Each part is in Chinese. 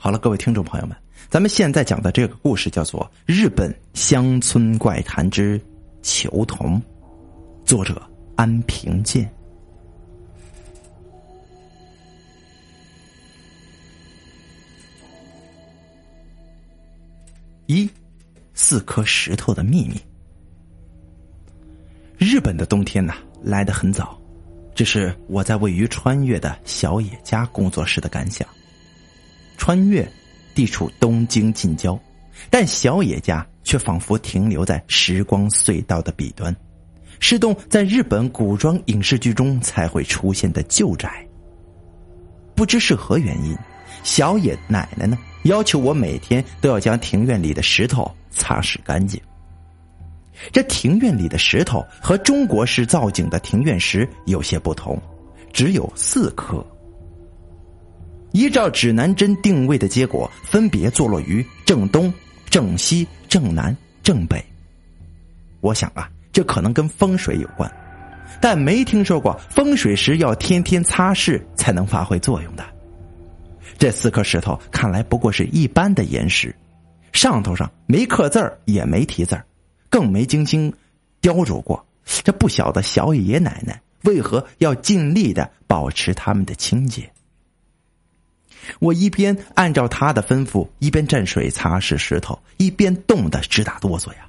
好了，各位听众朋友们，咱们现在讲的这个故事叫做《日本乡村怪谈之球童》，作者安平健。一，四颗石头的秘密。日本的冬天呢，来得很早，这是我在位于穿越的小野家工作室的感想。穿越，地处东京近郊，但小野家却仿佛停留在时光隧道的彼端，是栋在日本古装影视剧中才会出现的旧宅。不知是何原因，小野奶奶呢要求我每天都要将庭院里的石头擦拭干净。这庭院里的石头和中国式造景的庭院石有些不同，只有四颗。依照指南针定位的结果，分别坐落于正东、正西、正南、正北。我想啊，这可能跟风水有关，但没听说过风水石要天天擦拭才能发挥作用的。这四颗石头看来不过是一般的岩石，上头上没刻字儿，也没题字儿，更没精心雕琢过。这不晓得小爷奶奶为何要尽力的保持它们的清洁。我一边按照他的吩咐，一边蘸水擦拭石头，一边冻得直打哆嗦呀，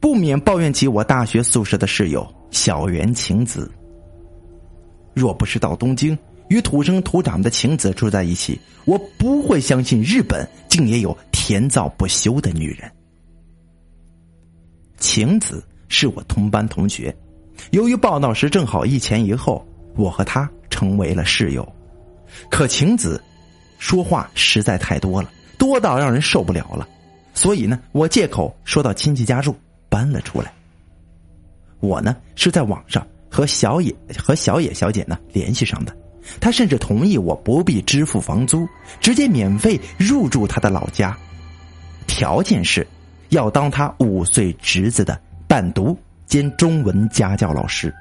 不免抱怨起我大学宿舍的室友小原晴子。若不是到东京与土生土长的晴子住在一起，我不会相信日本竟也有甜躁不休的女人。晴子是我同班同学，由于报道时正好一前一后，我和她成为了室友。可晴子。说话实在太多了，多到让人受不了了，所以呢，我借口说到亲戚家住，搬了出来。我呢是在网上和小野和小野小姐呢联系上的，她甚至同意我不必支付房租，直接免费入住她的老家，条件是要当她五岁侄子的伴读兼中文家教老师。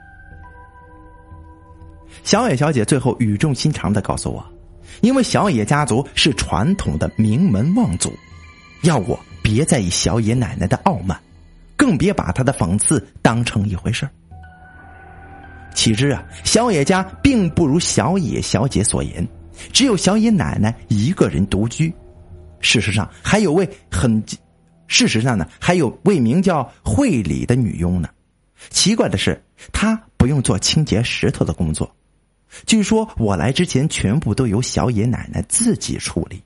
小野小姐最后语重心长的告诉我。因为小野家族是传统的名门望族，要我别在意小野奶奶的傲慢，更别把她的讽刺当成一回事岂知啊，小野家并不如小野小姐所言，只有小野奶奶一个人独居。事实上，还有位很，事实上呢，还有位名叫惠里的女佣呢。奇怪的是，她不用做清洁石头的工作。据说我来之前，全部都由小野奶奶自己处理。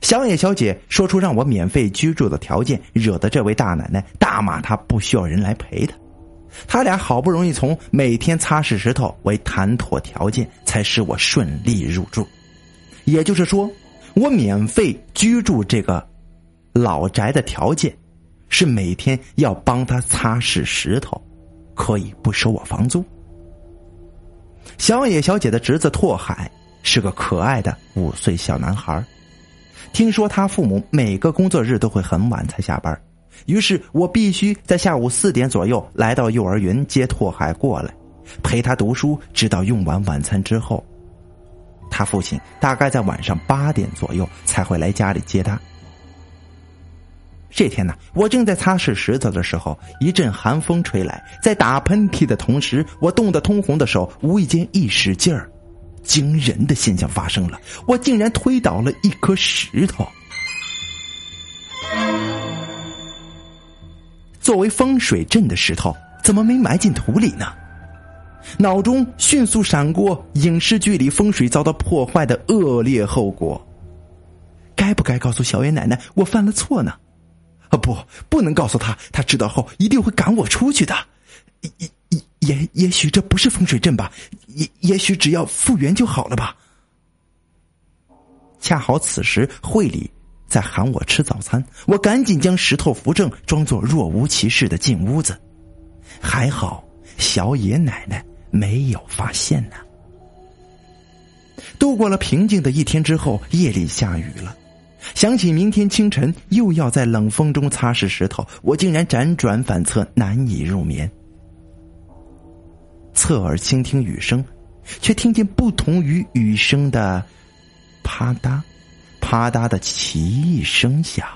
小野小姐说出让我免费居住的条件，惹得这位大奶奶大骂她不需要人来陪她。他俩好不容易从每天擦拭石头为谈妥条件，才使我顺利入住。也就是说，我免费居住这个老宅的条件，是每天要帮他擦拭石头，可以不收我房租。小野小姐的侄子拓海是个可爱的五岁小男孩，听说他父母每个工作日都会很晚才下班，于是我必须在下午四点左右来到幼儿园接拓海过来，陪他读书，直到用完晚餐之后。他父亲大概在晚上八点左右才会来家里接他。这天呢，我正在擦拭石头的时候，一阵寒风吹来，在打喷嚏的同时，我冻得通红的手无意间一使劲儿，惊人的现象发生了，我竟然推倒了一颗石头。作为风水阵的石头，怎么没埋进土里呢？脑中迅速闪过影视剧里风水遭到破坏的恶劣后果。该不该告诉小野奶奶我犯了错呢？啊不，不能告诉他，他知道后一定会赶我出去的。也也也也许这不是风水阵吧？也也许只要复原就好了吧？恰好此时会里在喊我吃早餐，我赶紧将石头扶正，装作若无其事的进屋子。还好小野奶奶没有发现呢。度过了平静的一天之后，夜里下雨了。想起明天清晨又要在冷风中擦拭石头，我竟然辗转反侧，难以入眠。侧耳倾听雨声，却听见不同于雨声的啪嗒、啪嗒的奇异声响，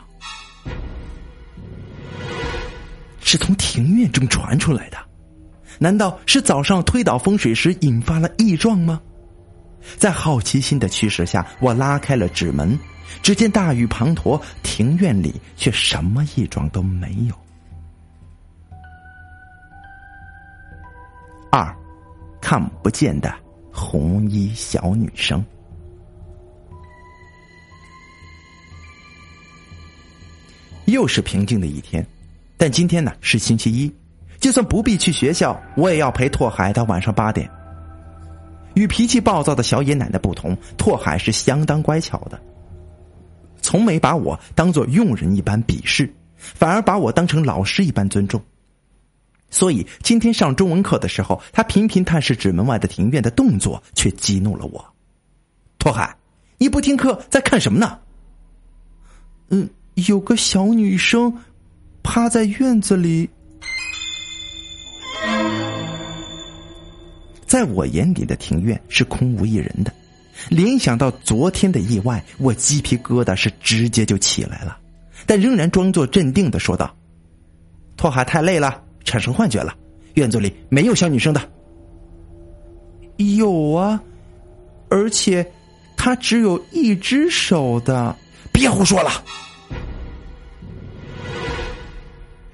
是从庭院中传出来的。难道是早上推倒风水时引发了异状吗？在好奇心的驱使下，我拉开了纸门，只见大雨滂沱，庭院里却什么异状都没有。二，看不见的红衣小女生。又是平静的一天，但今天呢是星期一，就算不必去学校，我也要陪拓海到晚上八点。与脾气暴躁的小野奶奶不同，拓海是相当乖巧的，从没把我当做佣人一般鄙视，反而把我当成老师一般尊重。所以今天上中文课的时候，他频频探视纸门外的庭院的动作，却激怒了我。拓海，你不听课在看什么呢？嗯，有个小女生趴在院子里。在我眼里的庭院是空无一人的，联想到昨天的意外，我鸡皮疙瘩是直接就起来了，但仍然装作镇定的说道：“拓海太累了，产生幻觉了，院子里没有小女生的。”有啊，而且他只有一只手的。别胡说了！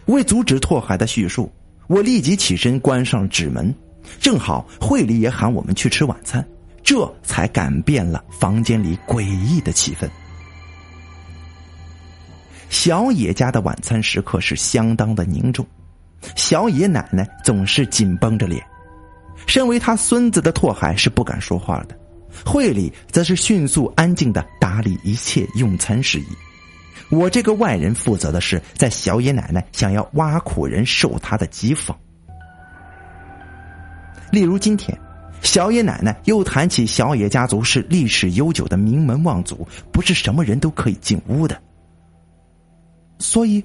为阻止拓海的叙述，我立即起身关上纸门。正好会里也喊我们去吃晚餐，这才改变了房间里诡异的气氛。小野家的晚餐时刻是相当的凝重，小野奶奶总是紧绷着脸，身为他孙子的拓海是不敢说话的，会里则是迅速安静的打理一切用餐事宜。我这个外人负责的是在小野奶奶想要挖苦人受他的讥讽。例如今天，小野奶奶又谈起小野家族是历史悠久的名门望族，不是什么人都可以进屋的。所以，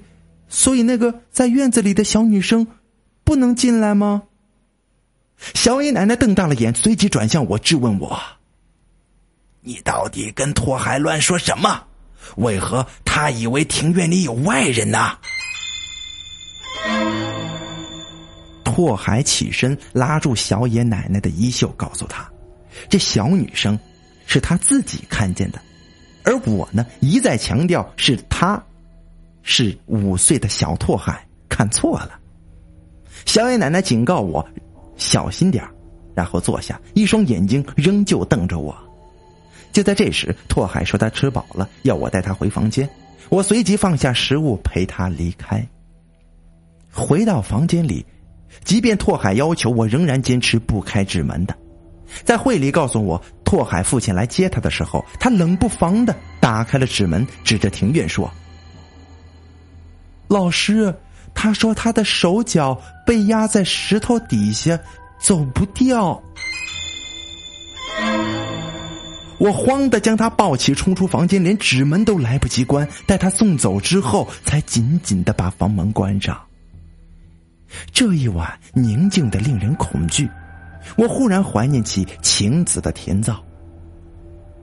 所以那个在院子里的小女生不能进来吗？小野奶奶瞪大了眼，随即转向我质问我：“你到底跟拓海乱说什么？为何他以为庭院里有外人呢？”拓海起身拉住小野奶奶的衣袖，告诉她：“这小女生是他自己看见的，而我呢一再强调是她，是五岁的小拓海看错了。”小野奶奶警告我：“小心点然后坐下，一双眼睛仍旧瞪着我。就在这时，拓海说他吃饱了，要我带他回房间。我随即放下食物，陪他离开。回到房间里。即便拓海要求，我仍然坚持不开纸门的。在会里告诉我，拓海父亲来接他的时候，他冷不防的打开了纸门，指着庭院说：“老师，他说他的手脚被压在石头底下，走不掉。”我慌的将他抱起，冲出房间，连纸门都来不及关。待他送走之后，才紧紧的把房门关上。这一晚宁静的令人恐惧，我忽然怀念起晴子的甜皂。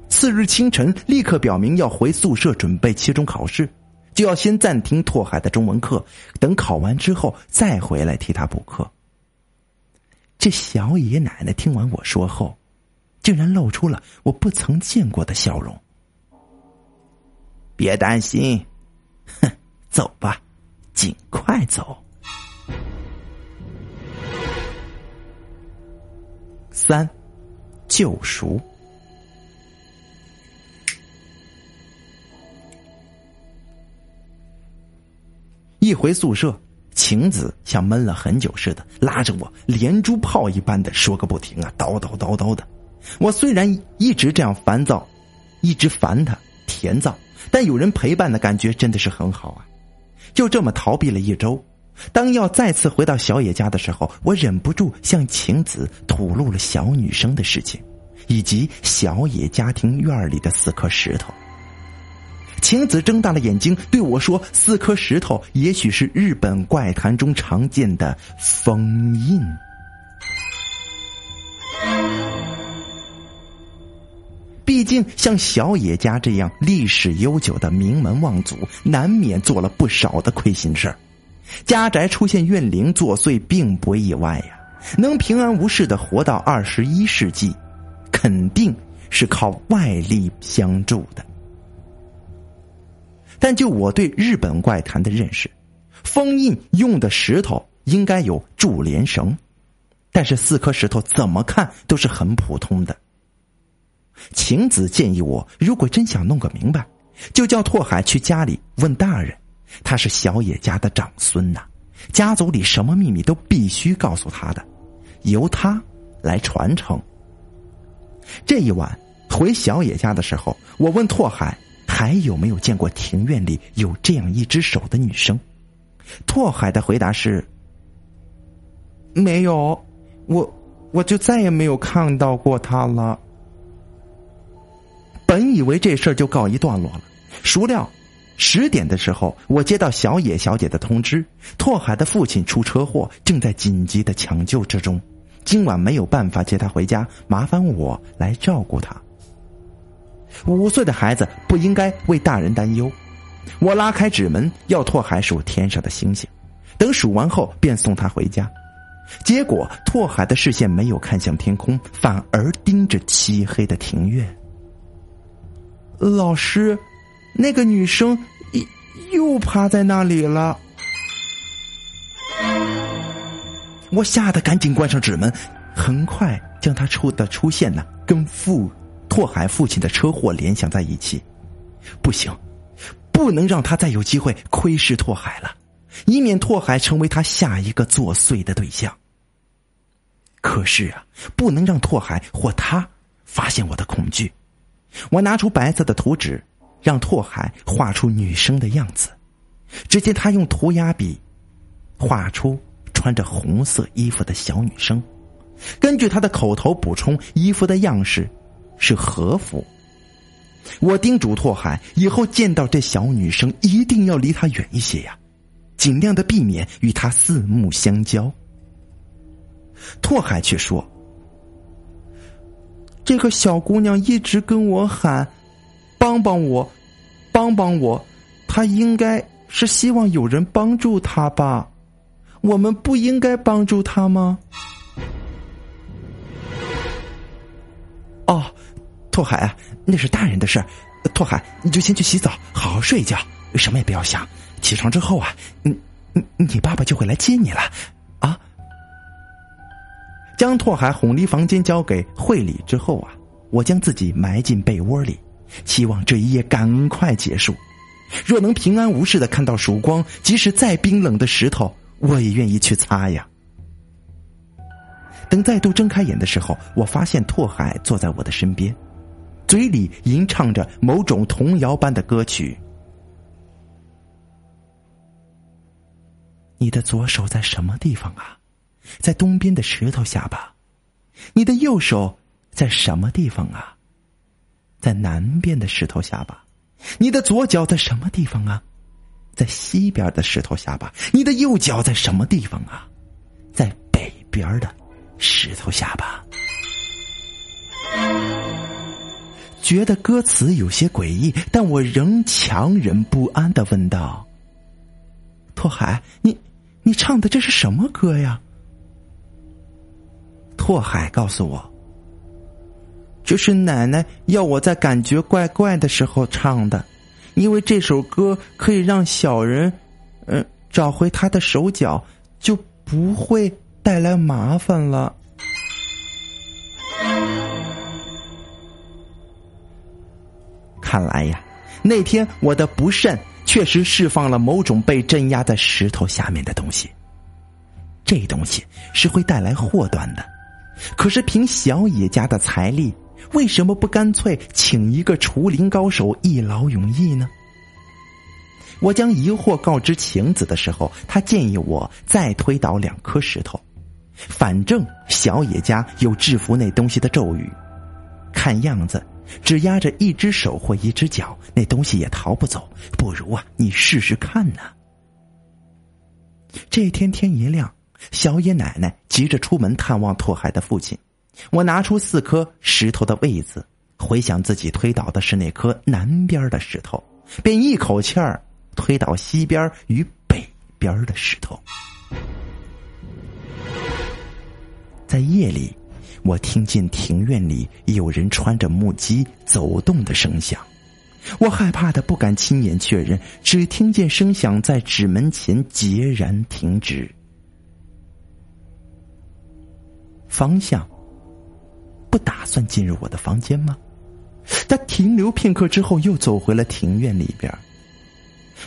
次日清晨，立刻表明要回宿舍准备期中考试，就要先暂停拓海的中文课，等考完之后再回来替他补课。这小爷奶奶听完我说后，竟然露出了我不曾见过的笑容。别担心，哼，走吧，尽快走。三，救赎。一回宿舍，晴子像闷了很久似的，拉着我连珠炮一般的说个不停啊，叨叨叨叨的。我虽然一直这样烦躁，一直烦他甜躁，但有人陪伴的感觉真的是很好啊。就这么逃避了一周。当要再次回到小野家的时候，我忍不住向晴子吐露了小女生的事情，以及小野家庭院里的四颗石头。晴子睁大了眼睛对我说：“四颗石头也许是日本怪谈中常见的封印。”毕竟像小野家这样历史悠久的名门望族，难免做了不少的亏心事儿。家宅出现怨灵作祟，并不意外呀。能平安无事的活到二十一世纪，肯定是靠外力相助的。但就我对日本怪谈的认识，封印用的石头应该有柱连绳，但是四颗石头怎么看都是很普通的。晴子建议我，如果真想弄个明白，就叫拓海去家里问大人。他是小野家的长孙呐，家族里什么秘密都必须告诉他的，由他来传承。这一晚回小野家的时候，我问拓海还有没有见过庭院里有这样一只手的女生。拓海的回答是：没有，我我就再也没有看到过她了。本以为这事儿就告一段落了，孰料十点的时候，我接到小野小姐的通知，拓海的父亲出车祸，正在紧急的抢救之中，今晚没有办法接他回家，麻烦我来照顾他。五岁的孩子不应该为大人担忧，我拉开纸门要拓海数天上的星星，等数完后便送他回家。结果拓海的视线没有看向天空，反而盯着漆黑的庭院。老师，那个女生又趴在那里了。我吓得赶紧关上纸门，很快将他出的出现呢跟父拓海父亲的车祸联想在一起。不行，不能让他再有机会窥视拓海了，以免拓海成为他下一个作祟的对象。可是啊，不能让拓海或他发现我的恐惧。我拿出白色的图纸，让拓海画出女生的样子。只见他用涂鸦笔画出穿着红色衣服的小女生。根据他的口头补充，衣服的样式是和服。我叮嘱拓海，以后见到这小女生一定要离她远一些呀，尽量的避免与她四目相交。拓海却说。这个小姑娘一直跟我喊：“帮帮我，帮帮我！”他应该是希望有人帮助他吧？我们不应该帮助他吗？哦，拓海啊，那是大人的事儿。拓海，你就先去洗澡，好好睡一觉，什么也不要想。起床之后啊，你你你爸爸就会来接你了啊。将拓海哄离房间交给惠理之后啊，我将自己埋进被窝里，期望这一夜赶快结束。若能平安无事的看到曙光，即使再冰冷的石头，我也愿意去擦呀。等再度睁开眼的时候，我发现拓海坐在我的身边，嘴里吟唱着某种童谣般的歌曲。你的左手在什么地方啊？在东边的石头下吧，你的右手在什么地方啊？在南边的石头下吧，你的左脚在什么地方啊？在西边的石头下吧，你的右脚在什么地方啊？在北边的石头下吧。觉得歌词有些诡异，但我仍强忍不安的问道：“拓海，你你唱的这是什么歌呀？”拓海告诉我：“这是奶奶要我在感觉怪怪的时候唱的，因为这首歌可以让小人，嗯，找回他的手脚，就不会带来麻烦了。”看来呀，那天我的不慎确实释放了某种被镇压在石头下面的东西，这东西是会带来祸端的。可是凭小野家的财力，为什么不干脆请一个除灵高手一劳永逸呢？我将疑惑告知晴子的时候，他建议我再推倒两颗石头，反正小野家有制服那东西的咒语，看样子只压着一只手或一只脚，那东西也逃不走。不如啊，你试试看呢。这天天一亮。小野奶奶急着出门探望拓海的父亲，我拿出四颗石头的位子，回想自己推倒的是那颗南边的石头，便一口气儿推倒西边与北边的石头。在夜里，我听见庭院里有人穿着木屐走动的声响，我害怕的不敢亲眼确认，只听见声响在纸门前截然停止。方向不打算进入我的房间吗？他停留片刻之后，又走回了庭院里边。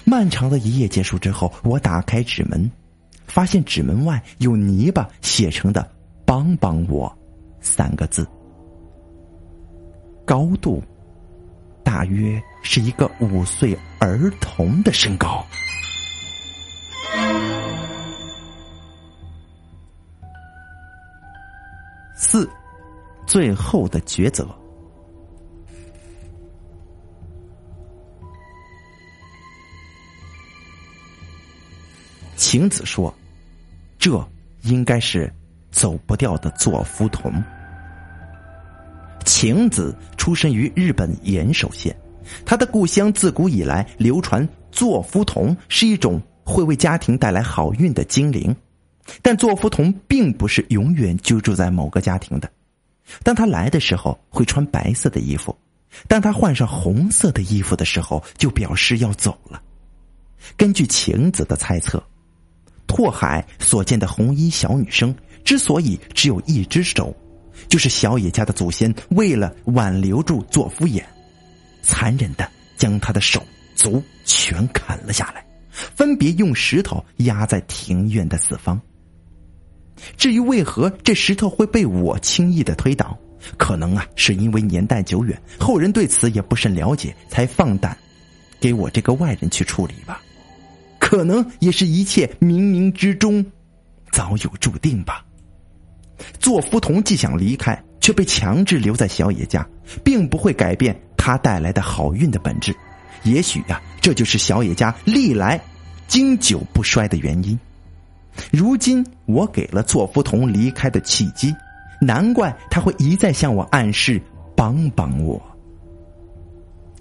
漫长的一夜结束之后，我打开纸门，发现纸门外有泥巴写成的“帮帮我”三个字，高度大约是一个五岁儿童的身高。四，最后的抉择。晴子说：“这应该是走不掉的座敷童。”晴子出身于日本岩手县，他的故乡自古以来流传座敷童是一种会为家庭带来好运的精灵，但座敷童并不是永远居住在某个家庭的。当他来的时候会穿白色的衣服，当他换上红色的衣服的时候，就表示要走了。根据晴子的猜测。拓海所见的红衣小女生之所以只有一只手，就是小野家的祖先为了挽留住做夫眼，残忍的将他的手足全砍了下来，分别用石头压在庭院的四方。至于为何这石头会被我轻易的推倒，可能啊是因为年代久远，后人对此也不甚了解，才放胆给我这个外人去处理吧。可能也是一切冥冥之中，早有注定吧。做夫童既想离开，却被强制留在小野家，并不会改变他带来的好运的本质。也许呀，这就是小野家历来经久不衰的原因。如今我给了做夫童离开的契机，难怪他会一再向我暗示帮帮我。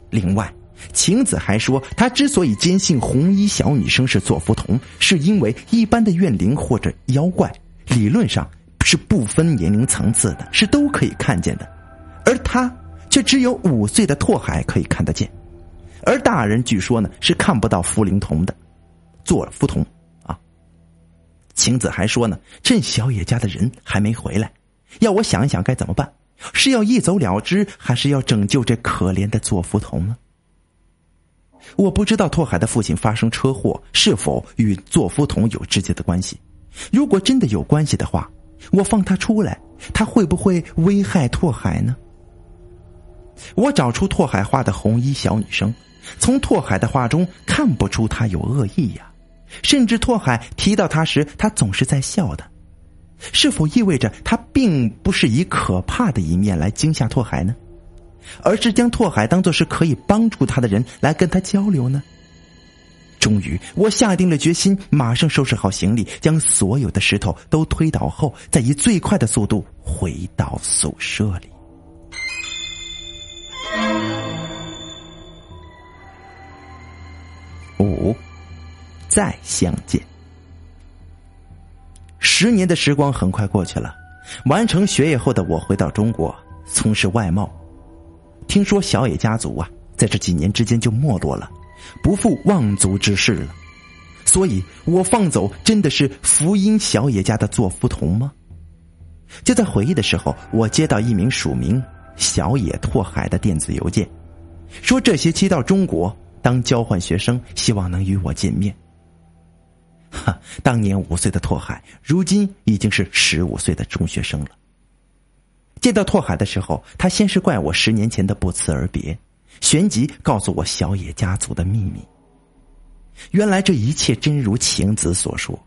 另外。晴子还说，他之所以坚信红衣小女生是座敷童，是因为一般的怨灵或者妖怪，理论上是不分年龄层次的，是都可以看见的，而他却只有五岁的拓海可以看得见，而大人据说呢是看不到茯苓童的，座敷童。晴子还说呢，趁小野家的人还没回来，要我想一想该怎么办，是要一走了之，还是要拯救这可怜的座敷童呢？我不知道拓海的父亲发生车祸是否与座夫童有直接的关系。如果真的有关系的话，我放他出来，他会不会危害拓海呢？我找出拓海画的红衣小女生，从拓海的画中看不出他有恶意呀，甚至拓海提到他时，他总是在笑的。是否意味着他并不是以可怕的一面来惊吓拓海呢？而是将拓海当做是可以帮助他的人来跟他交流呢？终于，我下定了决心，马上收拾好行李，将所有的石头都推倒后，再以最快的速度回到宿舍里。再相见。十年的时光很快过去了，完成学业后的我回到中国，从事外贸。听说小野家族啊，在这几年之间就没落了，不负望族之事了。所以我放走真的是福音小野家的做夫童吗？就在回忆的时候，我接到一名署名小野拓海的电子邮件，说这学期到中国当交换学生，希望能与我见面。哈，当年五岁的拓海，如今已经是十五岁的中学生了。见到拓海的时候，他先是怪我十年前的不辞而别，旋即告诉我小野家族的秘密。原来这一切真如晴子所说，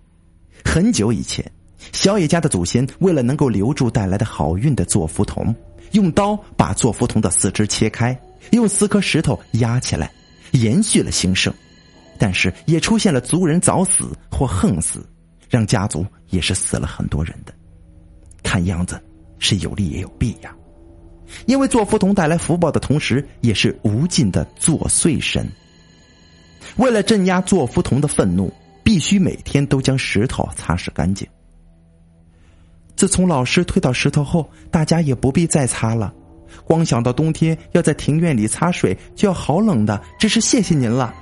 很久以前，小野家的祖先为了能够留住带来的好运的座敷童，用刀把座敷童的四肢切开，用四颗石头压起来，延续了兴盛。但是也出现了族人早死或横死，让家族也是死了很多人的。看样子。是有利也有弊呀。因为做福童带来福报的同时，也是无尽的作祟神。为了镇压做福童的愤怒，必须每天都将石头擦拭干净。自从老师推倒石头后，大家也不必再擦了。光想到冬天要在庭院里擦水，就要好冷的，真是谢谢您了。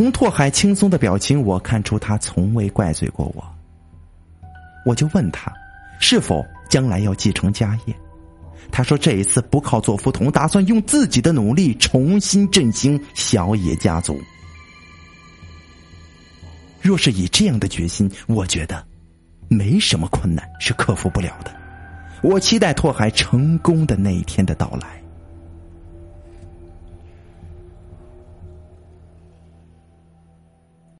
从拓海轻松的表情，我看出他从未怪罪过我。我就问他，是否将来要继承家业？他说这一次不靠做福童，打算用自己的努力重新振兴小野家族。若是以这样的决心，我觉得没什么困难是克服不了的。我期待拓海成功的那一天的到来。